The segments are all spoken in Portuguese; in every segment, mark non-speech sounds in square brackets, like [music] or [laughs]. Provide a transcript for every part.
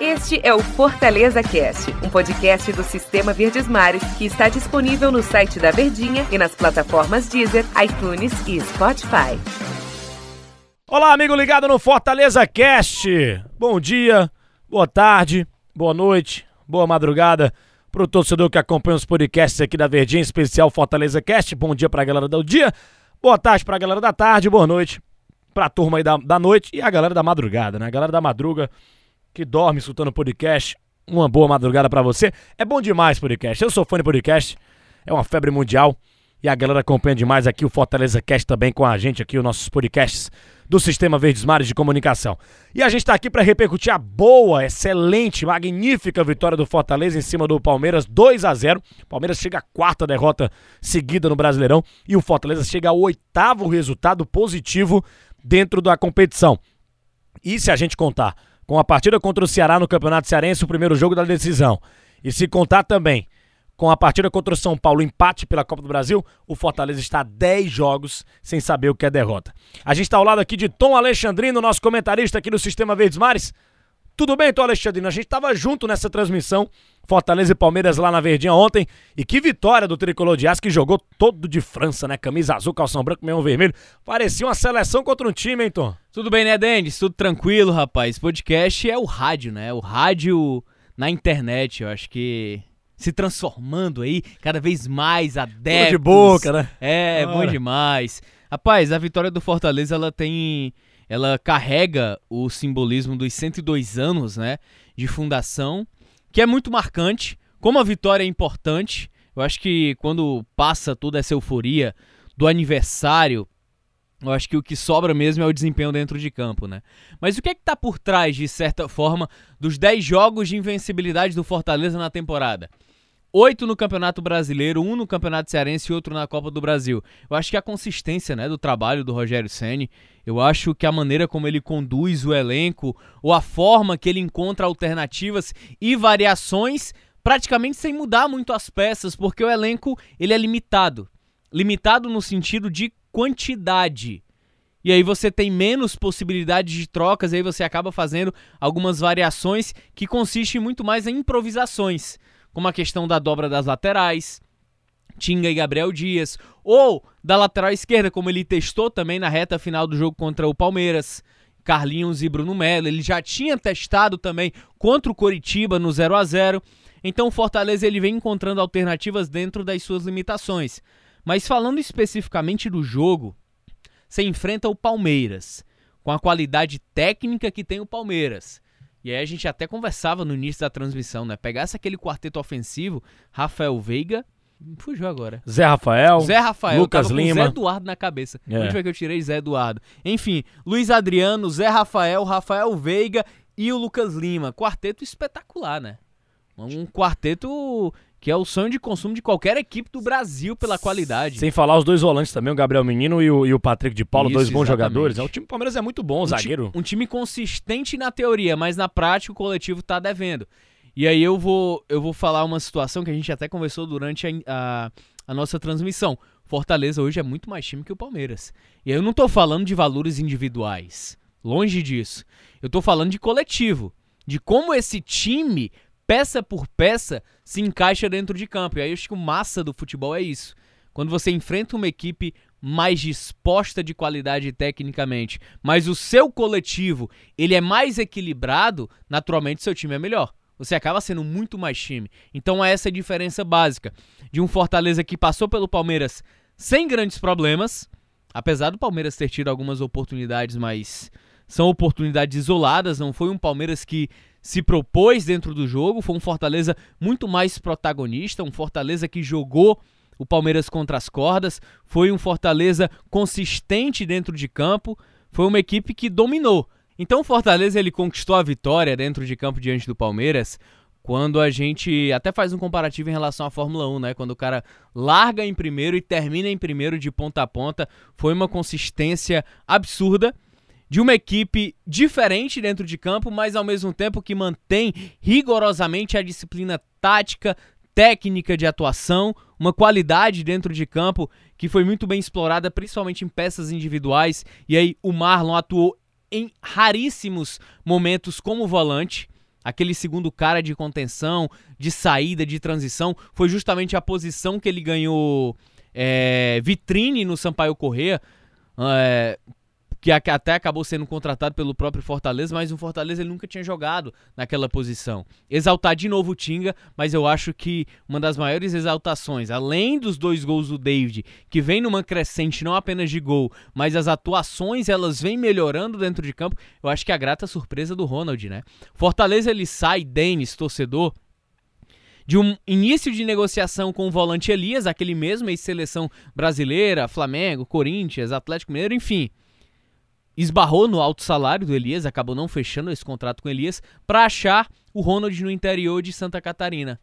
Este é o Fortaleza Cast, um podcast do Sistema Verdes Mares que está disponível no site da Verdinha e nas plataformas Deezer, iTunes e Spotify. Olá, amigo ligado no Fortaleza Cast. Bom dia, boa tarde, boa noite, boa madrugada para o torcedor que acompanha os podcasts aqui da Verdinha, especial Fortaleza Cast. Bom dia para a galera do dia, boa tarde para a galera da tarde, boa noite para a turma aí da, da noite e a galera da madrugada, né? A galera da madruga que dorme escutando podcast. Uma boa madrugada para você. É bom demais podcast. Eu sou fã de podcast. É uma febre mundial. E a galera acompanha demais aqui o Fortaleza Cast também com a gente aqui, os nossos podcasts do Sistema Verdes Mares de Comunicação. E a gente está aqui para repercutir a boa, excelente, magnífica vitória do Fortaleza em cima do Palmeiras, 2 a 0 Palmeiras chega à quarta derrota seguida no Brasileirão e o Fortaleza chega ao oitavo resultado positivo dentro da competição. E se a gente contar com a partida contra o Ceará no Campeonato Cearense, o primeiro jogo da decisão, e se contar também com a partida contra o São Paulo, empate pela Copa do Brasil, o Fortaleza está a 10 jogos sem saber o que é derrota. A gente está ao lado aqui de Tom Alexandrino, nosso comentarista aqui no Sistema Verdes Mares. Tudo bem, Tom Alexandrino? A gente estava junto nessa transmissão, Fortaleza e Palmeiras lá na Verdinha ontem. E que vitória do Tricolor de Aço, que jogou todo de França, né? Camisa azul, calção branco, meio vermelho. Parecia uma seleção contra um time, hein, Tom? Tudo bem, né, Denis? Tudo tranquilo, rapaz. Podcast é o rádio, né? O rádio na internet, eu acho que se transformando aí cada vez mais adeptos. Tudo de boca, né? É, Ora. bom demais. Rapaz, a vitória do Fortaleza, ela tem ela carrega o simbolismo dos 102 anos né, de fundação, que é muito marcante. Como a vitória é importante, eu acho que quando passa toda essa euforia do aniversário, eu acho que o que sobra mesmo é o desempenho dentro de campo, né? Mas o que é que tá por trás, de certa forma, dos 10 jogos de invencibilidade do Fortaleza na temporada? Oito no Campeonato Brasileiro, um no Campeonato Cearense e outro na Copa do Brasil. Eu acho que a consistência né, do trabalho do Rogério Ceni, eu acho que a maneira como ele conduz o elenco, ou a forma que ele encontra alternativas e variações, praticamente sem mudar muito as peças, porque o elenco ele é limitado. Limitado no sentido de quantidade. E aí você tem menos possibilidades de trocas, e aí você acaba fazendo algumas variações que consistem muito mais em improvisações como a questão da dobra das laterais, Tinga e Gabriel Dias, ou da lateral esquerda, como ele testou também na reta final do jogo contra o Palmeiras, Carlinhos e Bruno Melo. Ele já tinha testado também contra o Coritiba no 0 a 0 Então o Fortaleza ele vem encontrando alternativas dentro das suas limitações. Mas falando especificamente do jogo, você enfrenta o Palmeiras, com a qualidade técnica que tem o Palmeiras. E aí a gente até conversava no início da transmissão, né? Pegasse aquele quarteto ofensivo, Rafael Veiga, fugiu agora. Zé Rafael, Zé Rafael, Lucas Lima, Zé Eduardo na cabeça. É. Onde foi que eu tirei Zé Eduardo? Enfim, Luiz Adriano, Zé Rafael, Rafael Veiga e o Lucas Lima. Quarteto espetacular, né? Um quarteto que é o sonho de consumo de qualquer equipe do Brasil pela qualidade. Sem falar os dois volantes também, o Gabriel Menino e o, e o Patrick de Paulo, Isso, dois bons exatamente. jogadores. É, o time do Palmeiras é muito bom, um zagueiro. Ti, um time consistente na teoria, mas na prática o coletivo tá devendo. E aí eu vou, eu vou falar uma situação que a gente até conversou durante a, a, a nossa transmissão. Fortaleza hoje é muito mais time que o Palmeiras. E aí eu não tô falando de valores individuais. Longe disso. Eu tô falando de coletivo. De como esse time peça por peça, se encaixa dentro de campo. E aí eu acho que o massa do futebol é isso. Quando você enfrenta uma equipe mais disposta de qualidade tecnicamente, mas o seu coletivo ele é mais equilibrado, naturalmente seu time é melhor. Você acaba sendo muito mais time. Então é essa a diferença básica de um Fortaleza que passou pelo Palmeiras sem grandes problemas, apesar do Palmeiras ter tido algumas oportunidades, mas são oportunidades isoladas, não foi um Palmeiras que se propôs dentro do jogo, foi um Fortaleza muito mais protagonista, um Fortaleza que jogou o Palmeiras contra as cordas, foi um Fortaleza consistente dentro de campo, foi uma equipe que dominou. Então o Fortaleza ele conquistou a vitória dentro de campo diante do Palmeiras quando a gente até faz um comparativo em relação à Fórmula 1, né? Quando o cara larga em primeiro e termina em primeiro de ponta a ponta, foi uma consistência absurda de uma equipe diferente dentro de campo, mas ao mesmo tempo que mantém rigorosamente a disciplina tática, técnica de atuação, uma qualidade dentro de campo que foi muito bem explorada, principalmente em peças individuais. E aí o Marlon atuou em raríssimos momentos como volante. Aquele segundo cara de contenção, de saída, de transição, foi justamente a posição que ele ganhou é, vitrine no Sampaio Corrêa. É, que até acabou sendo contratado pelo próprio Fortaleza, mas o Fortaleza ele nunca tinha jogado naquela posição. Exaltar de novo o Tinga, mas eu acho que uma das maiores exaltações, além dos dois gols do David, que vem numa crescente não apenas de gol, mas as atuações elas vêm melhorando dentro de campo, eu acho que é a grata surpresa do Ronald, né? Fortaleza ele sai, Denis, torcedor, de um início de negociação com o volante Elias, aquele mesmo ex-seleção brasileira, Flamengo, Corinthians, Atlético Mineiro, enfim esbarrou no alto salário do Elias, acabou não fechando esse contrato com o Elias, para achar o Ronald no interior de Santa Catarina.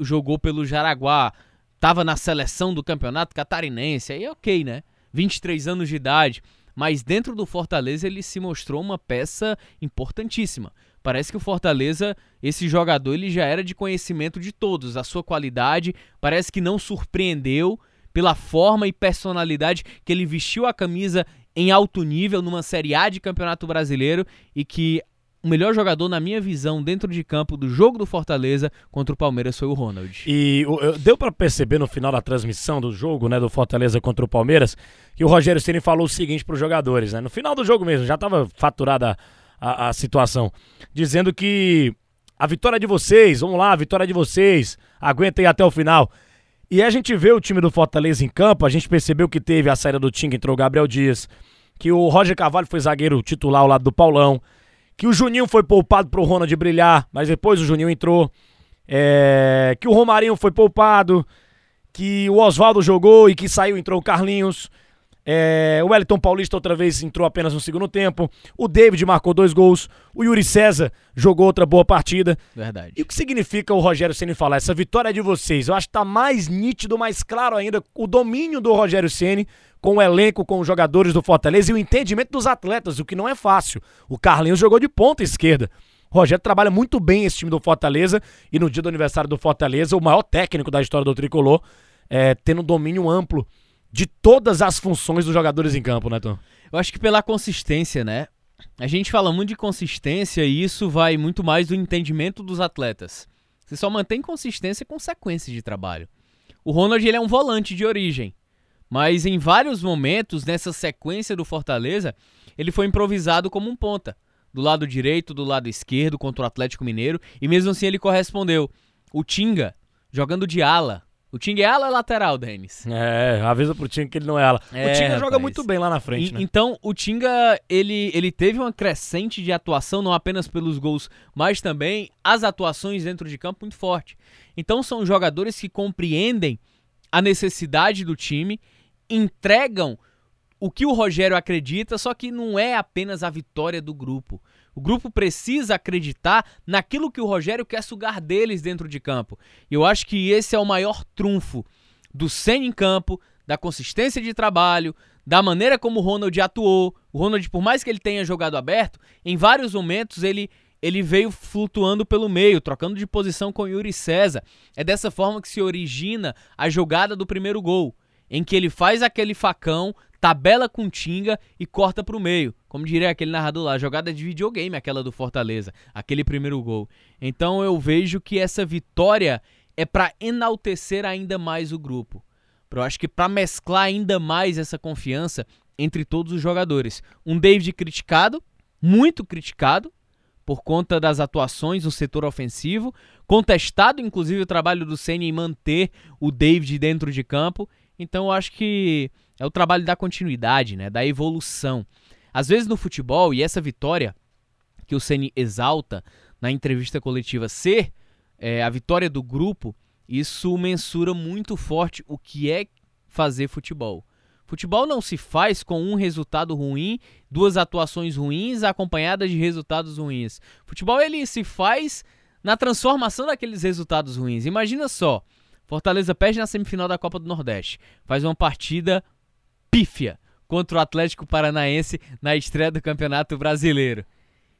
Jogou pelo Jaraguá, estava na seleção do campeonato catarinense, aí ok, né? 23 anos de idade, mas dentro do Fortaleza ele se mostrou uma peça importantíssima. Parece que o Fortaleza, esse jogador, ele já era de conhecimento de todos, a sua qualidade, parece que não surpreendeu pela forma e personalidade que ele vestiu a camisa em alto nível numa Série A de Campeonato Brasileiro e que o melhor jogador, na minha visão, dentro de campo do jogo do Fortaleza contra o Palmeiras foi o Ronald. E deu para perceber no final da transmissão do jogo, né, do Fortaleza contra o Palmeiras, que o Rogério Ceni falou o seguinte para os jogadores, né? No final do jogo mesmo, já estava faturada a, a, situação, dizendo que a vitória de vocês, vamos lá, a vitória de vocês, aguentem até o final. E a gente vê o time do Fortaleza em campo, a gente percebeu que teve a saída do Tinga, entrou o Gabriel Dias, que o Roger Carvalho foi zagueiro titular ao lado do Paulão, que o Juninho foi poupado pro Ronald brilhar, mas depois o Juninho entrou, é, que o Romarinho foi poupado, que o Oswaldo jogou e que saiu entrou o Carlinhos. É, o Wellington Paulista outra vez entrou apenas no segundo tempo. O David marcou dois gols. O Yuri César jogou outra boa partida. Verdade. E o que significa o Rogério Ceni falar? Essa vitória é de vocês. Eu acho que tá mais nítido, mais claro ainda o domínio do Rogério Ceni com o elenco, com os jogadores do Fortaleza e o entendimento dos atletas, o que não é fácil. O Carlinhos jogou de ponta esquerda. O Rogério trabalha muito bem esse time do Fortaleza e no dia do aniversário do Fortaleza, o maior técnico da história do tricolor, é, tendo domínio amplo de todas as funções dos jogadores em campo, né, Tom? Eu acho que pela consistência, né? A gente fala muito de consistência e isso vai muito mais do entendimento dos atletas. Você só mantém consistência com sequência de trabalho. O Ronald ele é um volante de origem, mas em vários momentos nessa sequência do Fortaleza, ele foi improvisado como um ponta, do lado direito, do lado esquerdo contra o Atlético Mineiro, e mesmo assim ele correspondeu. O Tinga jogando de ala, o Ting é ala lateral, Denis? É, avisa pro Tinga que ele não é ala. É, o Tinga rapaz. joga muito bem lá na frente, e, né? Então, o Tinga, ele, ele teve uma crescente de atuação, não apenas pelos gols, mas também as atuações dentro de campo muito forte. Então, são jogadores que compreendem a necessidade do time, entregam o que o Rogério acredita, só que não é apenas a vitória do grupo. O grupo precisa acreditar naquilo que o Rogério quer sugar deles dentro de campo. E eu acho que esse é o maior trunfo do Senna em campo, da consistência de trabalho, da maneira como o Ronald atuou. O Ronald, por mais que ele tenha jogado aberto, em vários momentos ele ele veio flutuando pelo meio, trocando de posição com Yuri César. É dessa forma que se origina a jogada do primeiro gol, em que ele faz aquele facão, tabela com Tinga e corta para o meio. Como diria aquele narrador lá, jogada de videogame, aquela do Fortaleza, aquele primeiro gol. Então eu vejo que essa vitória é para enaltecer ainda mais o grupo. Eu acho que para mesclar ainda mais essa confiança entre todos os jogadores. Um David criticado, muito criticado, por conta das atuações no setor ofensivo, contestado inclusive o trabalho do Senna em manter o David dentro de campo. Então eu acho que é o trabalho da continuidade, né, da evolução. Às vezes no futebol, e essa vitória que o Ceni exalta na entrevista coletiva ser é, a vitória do grupo, isso mensura muito forte o que é fazer futebol. Futebol não se faz com um resultado ruim, duas atuações ruins acompanhadas de resultados ruins. Futebol ele se faz na transformação daqueles resultados ruins. Imagina só, Fortaleza perde na semifinal da Copa do Nordeste, faz uma partida pífia contra o Atlético Paranaense na estreia do Campeonato Brasileiro.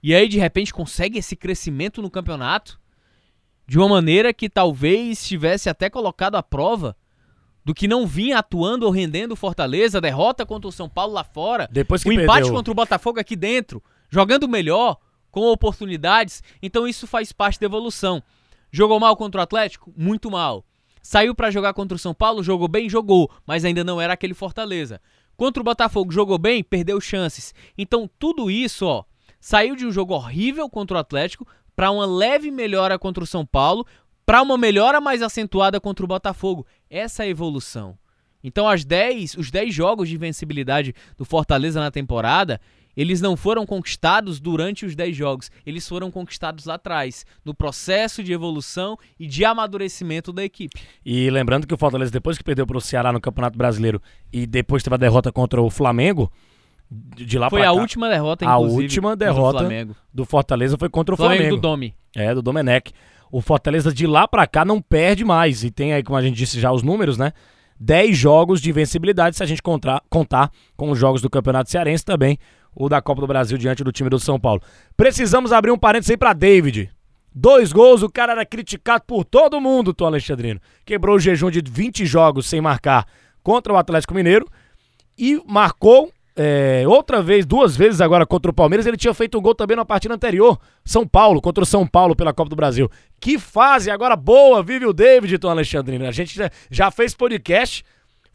E aí, de repente, consegue esse crescimento no campeonato de uma maneira que talvez tivesse até colocado à prova do que não vinha atuando ou rendendo o Fortaleza, derrota contra o São Paulo lá fora, Depois que o perdeu. empate contra o Botafogo aqui dentro. jogando melhor, com oportunidades, então isso faz parte da evolução. Jogou mal contra o Atlético? Muito mal. Saiu para jogar contra o São Paulo? Jogou bem? Jogou, mas ainda não era aquele Fortaleza. Contra o Botafogo, jogou bem? Perdeu chances. Então, tudo isso, ó, saiu de um jogo horrível contra o Atlético para uma leve melhora contra o São Paulo, para uma melhora mais acentuada contra o Botafogo. Essa é a evolução. Então, as 10, os 10 jogos de invencibilidade do Fortaleza na temporada, eles não foram conquistados durante os 10 jogos, eles foram conquistados lá atrás, no processo de evolução e de amadurecimento da equipe. E lembrando que o Fortaleza, depois que perdeu para o Ceará no Campeonato Brasileiro e depois teve a derrota contra o Flamengo, de lá Foi a cá, última derrota, a inclusive, última contra o derrota Flamengo. do Fortaleza foi contra o Flamengo, Flamengo. do Domi. É, do Domenech. O Fortaleza de lá pra cá não perde mais. E tem aí, como a gente disse já, os números, né? 10 jogos de invencibilidade, se a gente contar, contar com os jogos do Campeonato Cearense também, o da Copa do Brasil diante do time do São Paulo. Precisamos abrir um parênteses aí pra David. Dois gols, o cara era criticado por todo mundo, Tom Alexandrino. Quebrou o jejum de 20 jogos sem marcar contra o Atlético Mineiro e marcou é, outra vez, duas vezes agora contra o Palmeiras. Ele tinha feito um gol também na partida anterior, São Paulo, contra o São Paulo pela Copa do Brasil. Que fase agora boa, vive o David, Tom Alexandrino. A gente já, já fez podcast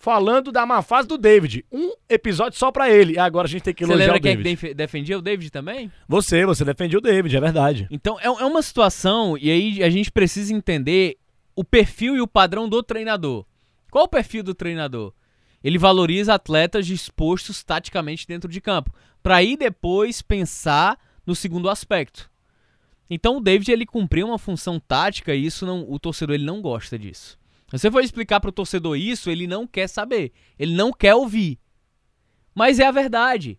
falando da má fase do David. Um episódio só pra ele. E agora a gente tem que Você elogiar lembra o quem é que David. def- defendia o David também? Você, você defendia o David, é verdade. Então é, é uma situação, e aí a gente precisa entender o perfil e o padrão do treinador. Qual o perfil do treinador? Ele valoriza atletas dispostos taticamente dentro de campo, para aí depois pensar no segundo aspecto. Então o David ele cumpriu uma função tática e isso não, o torcedor ele não gosta disso. Você for explicar para o torcedor isso, ele não quer saber, ele não quer ouvir. Mas é a verdade.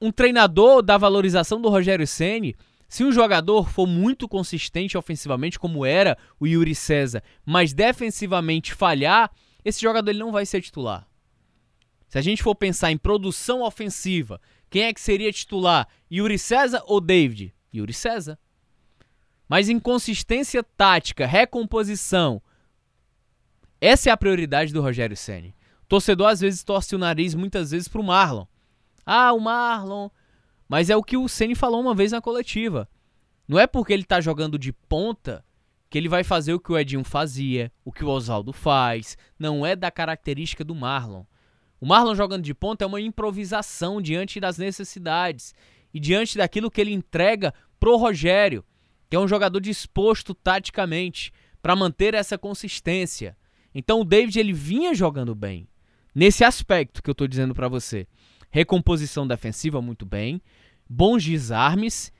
Um treinador da valorização do Rogério Ceni, se um jogador for muito consistente ofensivamente, como era o Yuri César, mas defensivamente falhar, esse jogador ele não vai ser titular. Se a gente for pensar em produção ofensiva, quem é que seria titular? Yuri César ou David? Yuri César. Mas em consistência tática, recomposição, essa é a prioridade do Rogério Ceni. Torcedor às vezes torce o nariz muitas vezes pro Marlon. Ah, o Marlon. Mas é o que o Ceni falou uma vez na coletiva. Não é porque ele tá jogando de ponta que ele vai fazer o que o Edinho fazia, o que o Oswaldo faz. Não é da característica do Marlon. O Marlon jogando de ponta é uma improvisação diante das necessidades e diante daquilo que ele entrega pro Rogério, que é um jogador disposto taticamente para manter essa consistência. Então o David ele vinha jogando bem nesse aspecto que eu tô dizendo para você. Recomposição defensiva muito bem, bons desarmes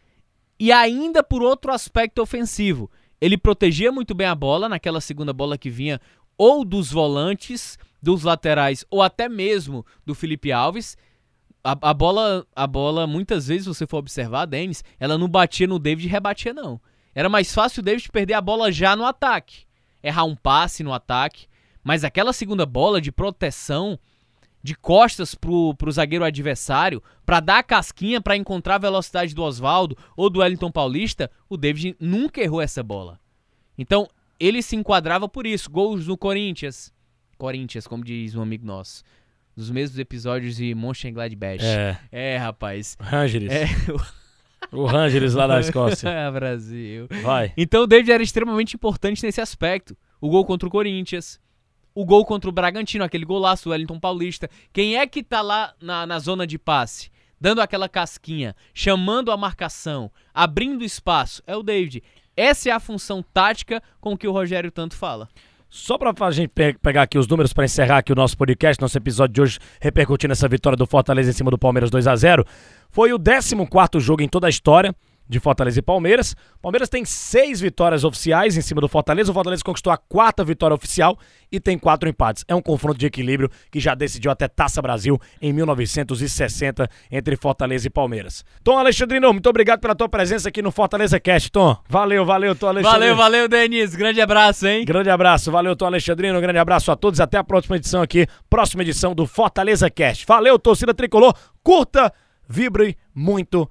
e ainda por outro aspecto ofensivo. Ele protegia muito bem a bola naquela segunda bola que vinha ou dos volantes, dos laterais ou até mesmo do Felipe Alves. A, a bola, a bola muitas vezes você for observar, Denis, ela não batia no David e rebatia não. Era mais fácil o David perder a bola já no ataque, errar um passe no ataque, mas aquela segunda bola de proteção de costas pro, pro zagueiro adversário, para dar a casquinha para encontrar a velocidade do Oswaldo ou do Wellington Paulista, o David nunca errou essa bola. Então, ele se enquadrava por isso. Gols no Corinthians. Corinthians, como diz um amigo nosso. Dos mesmos episódios de Mönchengladbach. É, É, rapaz. Rangers. É, O Rangers lá da [laughs] Escócia. é, Brasil. Vai. Então o David era extremamente importante nesse aspecto. O gol contra o Corinthians, o gol contra o Bragantino, aquele golaço do Wellington Paulista. Quem é que tá lá na, na zona de passe? Dando aquela casquinha, chamando a marcação, abrindo espaço. É o David. Essa é a função tática com que o Rogério tanto fala. Só pra a gente pe- pegar aqui os números pra encerrar aqui o nosso podcast, nosso episódio de hoje repercutindo essa vitória do Fortaleza em cima do Palmeiras 2 a 0 Foi o 14 jogo em toda a história de Fortaleza e Palmeiras. Palmeiras tem seis vitórias oficiais em cima do Fortaleza. O Fortaleza conquistou a quarta vitória oficial e tem quatro empates. É um confronto de equilíbrio que já decidiu até Taça Brasil em 1960 entre Fortaleza e Palmeiras. Tom Alexandrino, muito obrigado pela tua presença aqui no Fortaleza Cast, Tom. Valeu, valeu, Tom Alexandrino. Valeu, valeu, Denis. Grande abraço, hein? Grande abraço, valeu, Tom Alexandrino. Grande abraço a todos. Até a próxima edição aqui, próxima edição do Fortaleza Cast. Valeu, torcida tricolor. Curta, vibre muito